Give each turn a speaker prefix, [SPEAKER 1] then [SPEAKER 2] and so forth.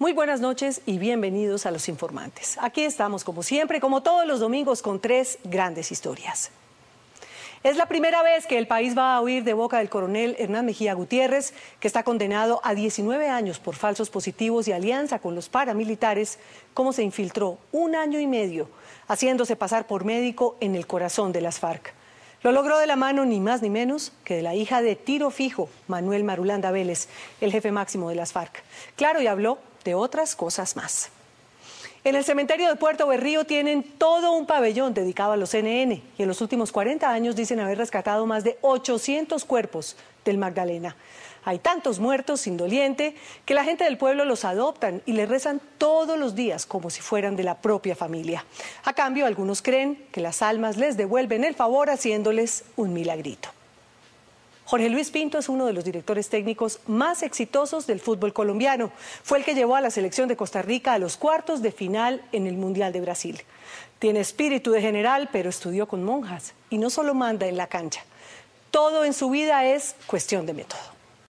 [SPEAKER 1] Muy buenas noches y bienvenidos a Los Informantes. Aquí estamos, como siempre, como todos los domingos, con tres grandes historias. Es la primera vez que el país va a oír de boca del coronel Hernán Mejía Gutiérrez, que está condenado a 19 años por falsos positivos y alianza con los paramilitares, cómo se infiltró un año y medio haciéndose pasar por médico en el corazón de las FARC. Lo logró de la mano ni más ni menos que de la hija de tiro fijo, Manuel Marulanda Vélez, el jefe máximo de las FARC. Claro, y habló de otras cosas más. En el cementerio de Puerto Berrío tienen todo un pabellón dedicado a los CNN y en los últimos 40 años dicen haber rescatado más de 800 cuerpos del Magdalena. Hay tantos muertos sin doliente que la gente del pueblo los adoptan y les rezan todos los días como si fueran de la propia familia. A cambio, algunos creen que las almas les devuelven el favor haciéndoles un milagrito. Jorge Luis Pinto es uno de los directores técnicos más exitosos del fútbol colombiano. Fue el que llevó a la selección de Costa Rica a los cuartos de final en el Mundial de Brasil. Tiene espíritu de general, pero estudió con monjas y no solo manda en la cancha. Todo en su vida es cuestión de método.